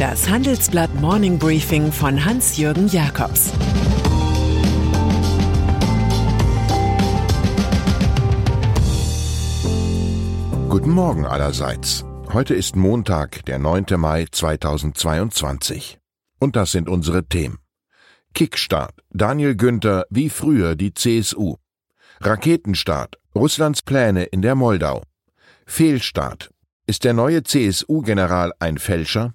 Das Handelsblatt Morning Briefing von Hans-Jürgen Jakobs Guten Morgen allerseits. Heute ist Montag, der 9. Mai 2022. Und das sind unsere Themen. Kickstart. Daniel Günther wie früher die CSU. Raketenstart. Russlands Pläne in der Moldau. Fehlstart. Ist der neue CSU-General ein Fälscher?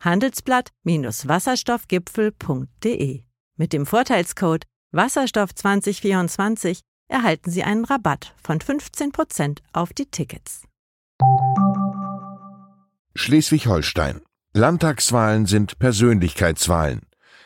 handelsblatt-wasserstoffgipfel.de. Mit dem Vorteilscode Wasserstoff 2024 erhalten Sie einen Rabatt von 15% auf die Tickets. Schleswig-Holstein. Landtagswahlen sind Persönlichkeitswahlen.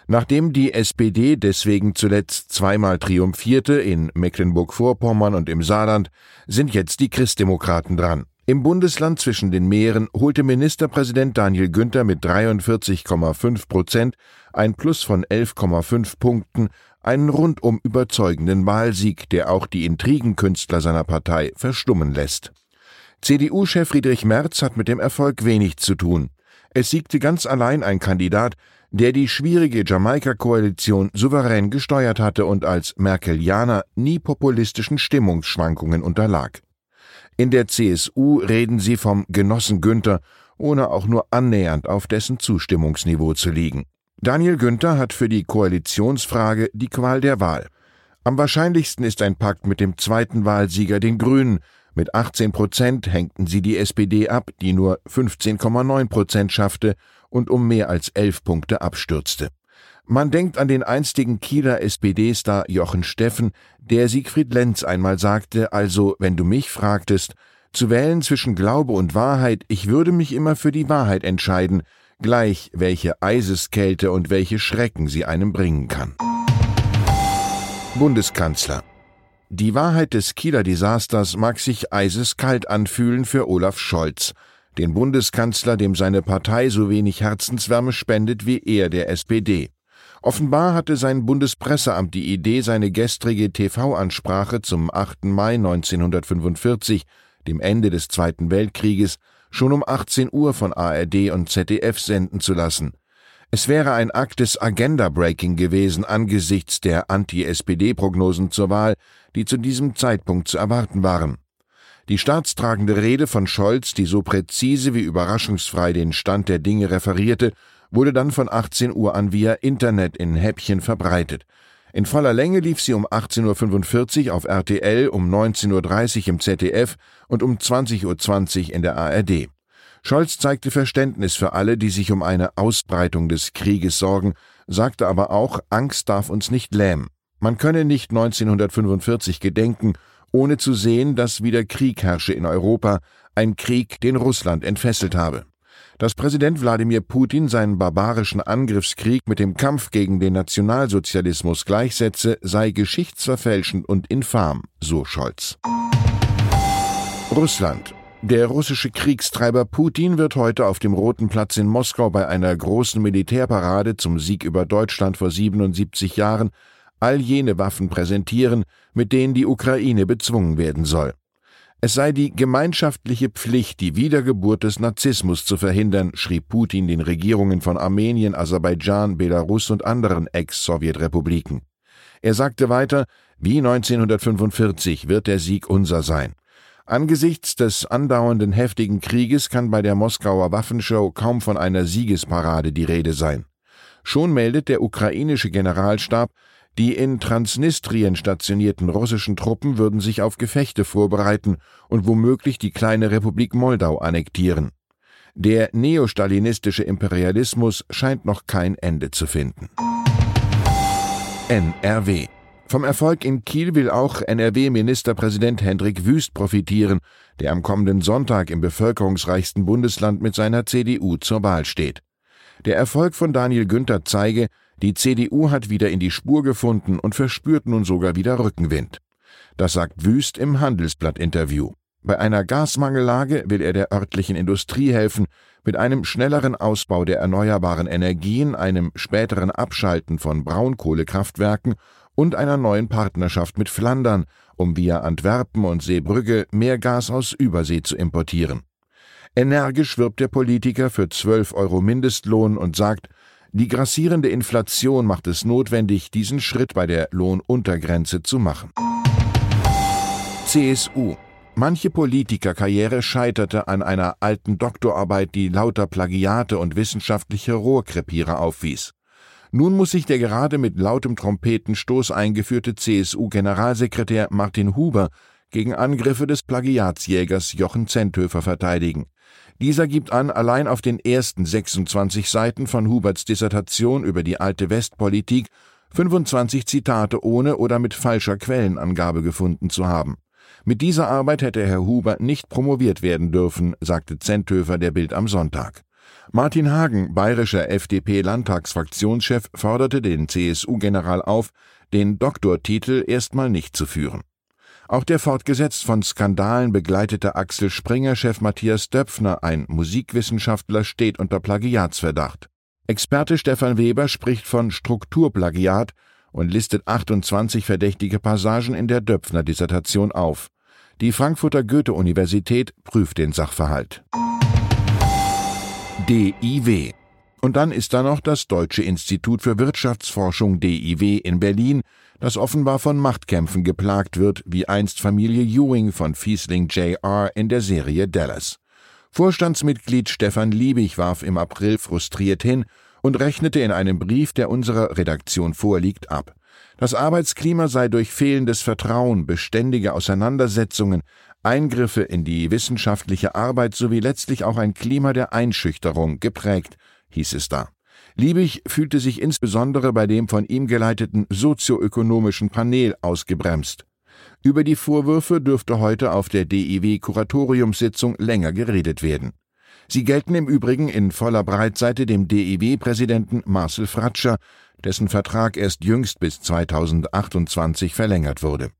Nachdem die SPD deswegen zuletzt zweimal triumphierte in Mecklenburg-Vorpommern und im Saarland, sind jetzt die Christdemokraten dran. Im Bundesland zwischen den Meeren holte Ministerpräsident Daniel Günther mit 43,5 Prozent ein Plus von 11,5 Punkten einen rundum überzeugenden Wahlsieg, der auch die Intrigenkünstler seiner Partei verstummen lässt. CDU-Chef Friedrich Merz hat mit dem Erfolg wenig zu tun. Es siegte ganz allein ein Kandidat, der die schwierige Jamaika-Koalition souverän gesteuert hatte und als Merkelianer nie populistischen Stimmungsschwankungen unterlag. In der CSU reden sie vom Genossen Günther, ohne auch nur annähernd auf dessen Zustimmungsniveau zu liegen. Daniel Günther hat für die Koalitionsfrage die Qual der Wahl. Am wahrscheinlichsten ist ein Pakt mit dem zweiten Wahlsieger, den Grünen. Mit 18 Prozent hängten sie die SPD ab, die nur 15,9 Prozent schaffte und um mehr als elf Punkte abstürzte. Man denkt an den einstigen Kieler SPD-Star Jochen Steffen, der Siegfried Lenz einmal sagte, also wenn du mich fragtest, zu wählen zwischen Glaube und Wahrheit, ich würde mich immer für die Wahrheit entscheiden, gleich welche Eiseskälte und welche Schrecken sie einem bringen kann. Bundeskanzler Die Wahrheit des Kieler Desasters mag sich eiseskalt anfühlen für Olaf Scholz, den Bundeskanzler, dem seine Partei so wenig Herzenswärme spendet wie er der SPD. Offenbar hatte sein Bundespresseamt die Idee, seine gestrige TV-Ansprache zum 8. Mai 1945, dem Ende des Zweiten Weltkrieges, schon um 18 Uhr von ARD und ZDF senden zu lassen. Es wäre ein Akt des Agenda-Breaking gewesen angesichts der Anti-SPD-Prognosen zur Wahl, die zu diesem Zeitpunkt zu erwarten waren. Die staatstragende Rede von Scholz, die so präzise wie überraschungsfrei den Stand der Dinge referierte, wurde dann von 18 Uhr an via Internet in Häppchen verbreitet. In voller Länge lief sie um 18.45 Uhr auf RTL, um 19.30 Uhr im ZDF und um 20.20 Uhr in der ARD. Scholz zeigte Verständnis für alle, die sich um eine Ausbreitung des Krieges sorgen, sagte aber auch, Angst darf uns nicht lähmen. Man könne nicht 1945 gedenken, ohne zu sehen, dass wieder Krieg herrsche in Europa, ein Krieg, den Russland entfesselt habe. Dass Präsident Wladimir Putin seinen barbarischen Angriffskrieg mit dem Kampf gegen den Nationalsozialismus gleichsetze, sei geschichtsverfälschend und infam, so Scholz. Russland. Der russische Kriegstreiber Putin wird heute auf dem Roten Platz in Moskau bei einer großen Militärparade zum Sieg über Deutschland vor 77 Jahren all jene Waffen präsentieren, mit denen die Ukraine bezwungen werden soll. Es sei die gemeinschaftliche Pflicht, die Wiedergeburt des Narzissmus zu verhindern, schrieb Putin den Regierungen von Armenien, Aserbaidschan, Belarus und anderen Ex-Sowjetrepubliken. Er sagte weiter, wie 1945 wird der Sieg unser sein. Angesichts des andauernden heftigen Krieges kann bei der Moskauer Waffenshow kaum von einer Siegesparade die Rede sein. Schon meldet der ukrainische Generalstab, die in Transnistrien stationierten russischen Truppen würden sich auf Gefechte vorbereiten und womöglich die kleine Republik Moldau annektieren. Der neostalinistische Imperialismus scheint noch kein Ende zu finden. NRW vom Erfolg in Kiel will auch NRW-Ministerpräsident Hendrik Wüst profitieren, der am kommenden Sonntag im bevölkerungsreichsten Bundesland mit seiner CDU zur Wahl steht. Der Erfolg von Daniel Günther zeige, die CDU hat wieder in die Spur gefunden und verspürt nun sogar wieder Rückenwind. Das sagt Wüst im Handelsblatt-Interview. Bei einer Gasmangellage will er der örtlichen Industrie helfen, mit einem schnelleren Ausbau der erneuerbaren Energien, einem späteren Abschalten von Braunkohlekraftwerken und einer neuen Partnerschaft mit Flandern, um via Antwerpen und Seebrügge mehr Gas aus Übersee zu importieren. Energisch wirbt der Politiker für 12 Euro Mindestlohn und sagt, die grassierende Inflation macht es notwendig, diesen Schritt bei der Lohnuntergrenze zu machen. CSU Manche Politikerkarriere scheiterte an einer alten Doktorarbeit, die lauter Plagiate und wissenschaftliche Rohrkrepierer aufwies. Nun muss sich der gerade mit lautem Trompetenstoß eingeführte CSU-Generalsekretär Martin Huber gegen Angriffe des Plagiatsjägers Jochen Zenthöfer verteidigen. Dieser gibt an, allein auf den ersten 26 Seiten von Huberts Dissertation über die alte Westpolitik 25 Zitate ohne oder mit falscher Quellenangabe gefunden zu haben. Mit dieser Arbeit hätte Herr Huber nicht promoviert werden dürfen, sagte Zenthöfer der Bild am Sonntag. Martin Hagen, bayerischer FDP-Landtagsfraktionschef, forderte den CSU-General auf, den Doktortitel erstmal nicht zu führen. Auch der fortgesetzt von Skandalen begleitete Axel Springer-Chef Matthias Döpfner, ein Musikwissenschaftler, steht unter Plagiatsverdacht. Experte Stefan Weber spricht von Strukturplagiat und listet 28 verdächtige Passagen in der Döpfner-Dissertation auf. Die Frankfurter Goethe-Universität prüft den Sachverhalt. DIW. Und dann ist da noch das Deutsche Institut für Wirtschaftsforschung DIW in Berlin, das offenbar von Machtkämpfen geplagt wird, wie einst Familie Ewing von Fiesling Jr. in der Serie Dallas. Vorstandsmitglied Stefan Liebig warf im April frustriert hin und rechnete in einem Brief, der unserer Redaktion vorliegt, ab. Das Arbeitsklima sei durch fehlendes Vertrauen, beständige Auseinandersetzungen, Eingriffe in die wissenschaftliche Arbeit sowie letztlich auch ein Klima der Einschüchterung geprägt, hieß es da. Liebig fühlte sich insbesondere bei dem von ihm geleiteten sozioökonomischen Panel ausgebremst. Über die Vorwürfe dürfte heute auf der DIW Kuratoriumssitzung länger geredet werden. Sie gelten im Übrigen in voller Breitseite dem DIW-Präsidenten Marcel Fratscher, dessen Vertrag erst jüngst bis 2028 verlängert wurde.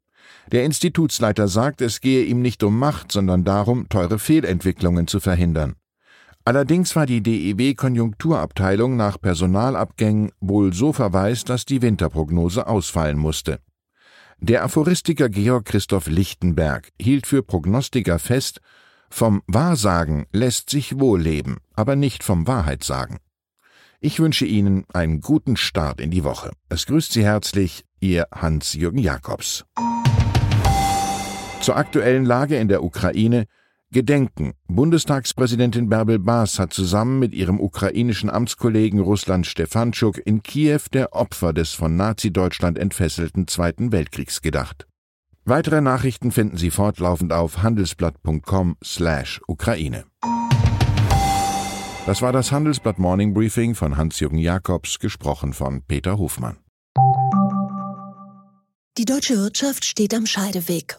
Der Institutsleiter sagt, es gehe ihm nicht um Macht, sondern darum, teure Fehlentwicklungen zu verhindern. Allerdings war die DEW-Konjunkturabteilung nach Personalabgängen wohl so verwaist, dass die Winterprognose ausfallen musste. Der Aphoristiker Georg Christoph Lichtenberg hielt für Prognostiker fest, vom Wahrsagen lässt sich wohl leben, aber nicht vom Wahrheitssagen. Ich wünsche Ihnen einen guten Start in die Woche. Es grüßt Sie herzlich, Ihr Hans-Jürgen Jakobs. Zur aktuellen Lage in der Ukraine Gedenken. Bundestagspräsidentin Bärbel Baas hat zusammen mit ihrem ukrainischen Amtskollegen Russland Stefanschuk in Kiew der Opfer des von Nazi-Deutschland entfesselten Zweiten Weltkriegs gedacht. Weitere Nachrichten finden Sie fortlaufend auf handelsblatt.com/Ukraine. Das war das Handelsblatt Morning Briefing von Hans-Jürgen Jakobs, gesprochen von Peter Hofmann. Die deutsche Wirtschaft steht am Scheideweg.